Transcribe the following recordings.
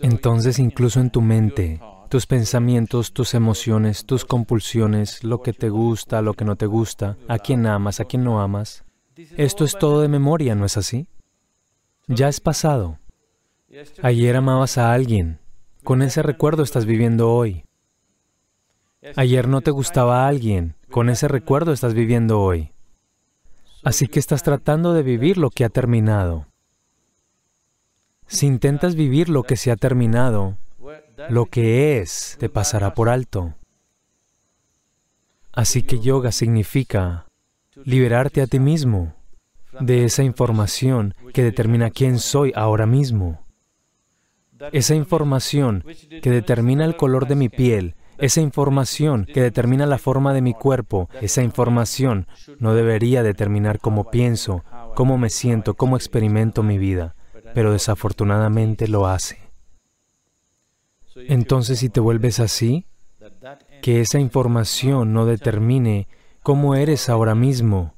Entonces incluso en tu mente, tus pensamientos, tus emociones, tus compulsiones, lo que te gusta, lo que no te gusta, a quién amas, a quién no amas, esto es todo de memoria, ¿no es así? Ya es pasado. Ayer amabas a alguien, con ese recuerdo estás viviendo hoy. Ayer no te gustaba a alguien, con ese recuerdo estás viviendo hoy. Así que estás tratando de vivir lo que ha terminado. Si intentas vivir lo que se ha terminado, lo que es te pasará por alto. Así que yoga significa liberarte a ti mismo de esa información que determina quién soy ahora mismo. Esa información que determina el color de mi piel, esa información que determina la forma de mi cuerpo, esa información no debería determinar cómo pienso, cómo me siento, cómo experimento mi vida pero desafortunadamente lo hace. Entonces, si te vuelves así, que esa información no determine cómo eres ahora mismo,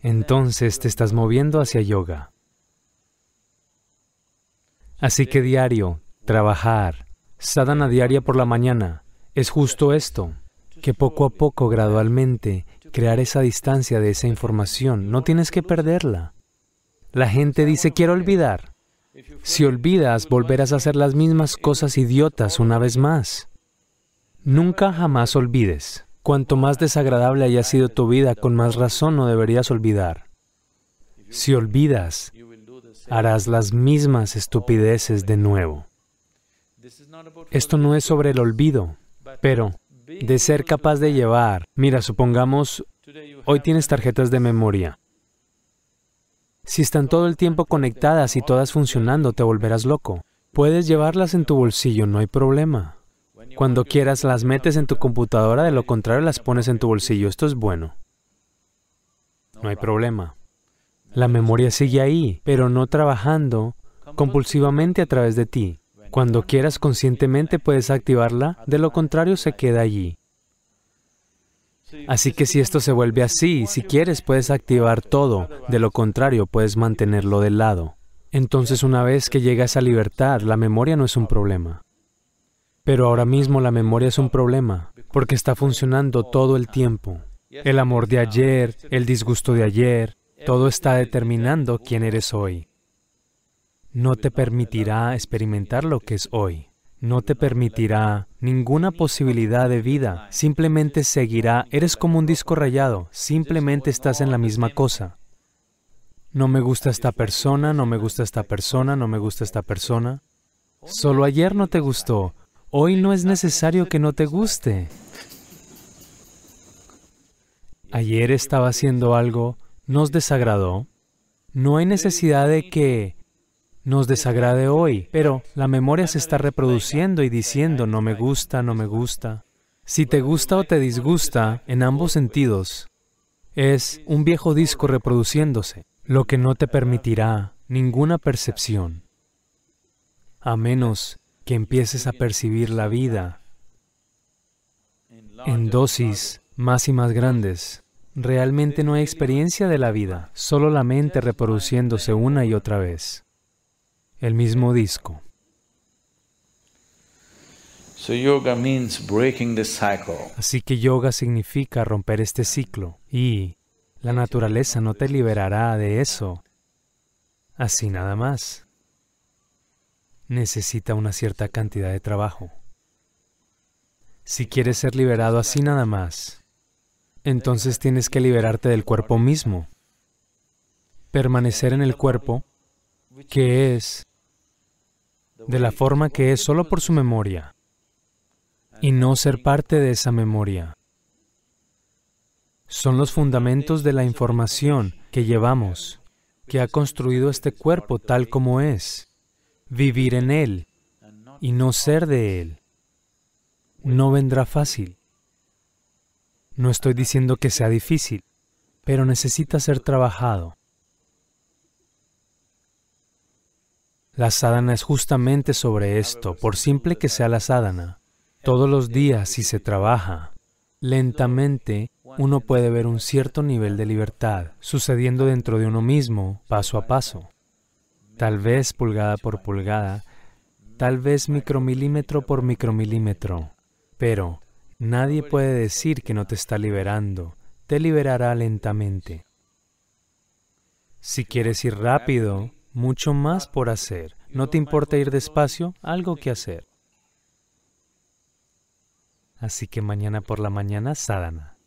entonces te estás moviendo hacia yoga. Así que diario, trabajar, sadhana diaria por la mañana, es justo esto, que poco a poco, gradualmente, crear esa distancia de esa información, no tienes que perderla. La gente dice, quiero olvidar. Si olvidas, volverás a hacer las mismas cosas idiotas una vez más. Nunca jamás olvides. Cuanto más desagradable haya sido tu vida, con más razón no deberías olvidar. Si olvidas, harás las mismas estupideces de nuevo. Esto no es sobre el olvido, pero de ser capaz de llevar. Mira, supongamos, hoy tienes tarjetas de memoria. Si están todo el tiempo conectadas y todas funcionando, te volverás loco. Puedes llevarlas en tu bolsillo, no hay problema. Cuando quieras las metes en tu computadora, de lo contrario las pones en tu bolsillo. Esto es bueno. No hay problema. La memoria sigue ahí, pero no trabajando compulsivamente a través de ti. Cuando quieras conscientemente puedes activarla, de lo contrario se queda allí. Así que si esto se vuelve así, si quieres puedes activar todo, de lo contrario puedes mantenerlo de lado. Entonces una vez que llega esa libertad, la memoria no es un problema. Pero ahora mismo la memoria es un problema, porque está funcionando todo el tiempo. El amor de ayer, el disgusto de ayer, todo está determinando quién eres hoy. No te permitirá experimentar lo que es hoy no te permitirá ninguna posibilidad de vida, simplemente seguirá, eres como un disco rayado, simplemente estás en la misma cosa. No me gusta esta persona, no me gusta esta persona, no me gusta esta persona. Solo ayer no te gustó, hoy no es necesario que no te guste. Ayer estaba haciendo algo, nos desagradó. No hay necesidad de que nos desagrade hoy, pero la memoria se está reproduciendo y diciendo no me gusta, no me gusta. Si te gusta o te disgusta, en ambos sentidos, es un viejo disco reproduciéndose, lo que no te permitirá ninguna percepción, a menos que empieces a percibir la vida en dosis más y más grandes. Realmente no hay experiencia de la vida, solo la mente reproduciéndose una y otra vez el mismo disco. Así que yoga significa romper este ciclo y la naturaleza no te liberará de eso así nada más. Necesita una cierta cantidad de trabajo. Si quieres ser liberado así nada más, entonces tienes que liberarte del cuerpo mismo. Permanecer en el cuerpo, que es de la forma que es solo por su memoria y no ser parte de esa memoria. Son los fundamentos de la información que llevamos, que ha construido este cuerpo tal como es. Vivir en él y no ser de él. No vendrá fácil. No estoy diciendo que sea difícil, pero necesita ser trabajado. La sadhana es justamente sobre esto, por simple que sea la sadhana. Todos los días, si se trabaja lentamente, uno puede ver un cierto nivel de libertad sucediendo dentro de uno mismo, paso a paso. Tal vez pulgada por pulgada, tal vez micromilímetro por micromilímetro, pero nadie puede decir que no te está liberando, te liberará lentamente. Si quieres ir rápido, mucho más por hacer. ¿No te importa ir despacio? Algo que hacer. Así que mañana por la mañana, sadhana.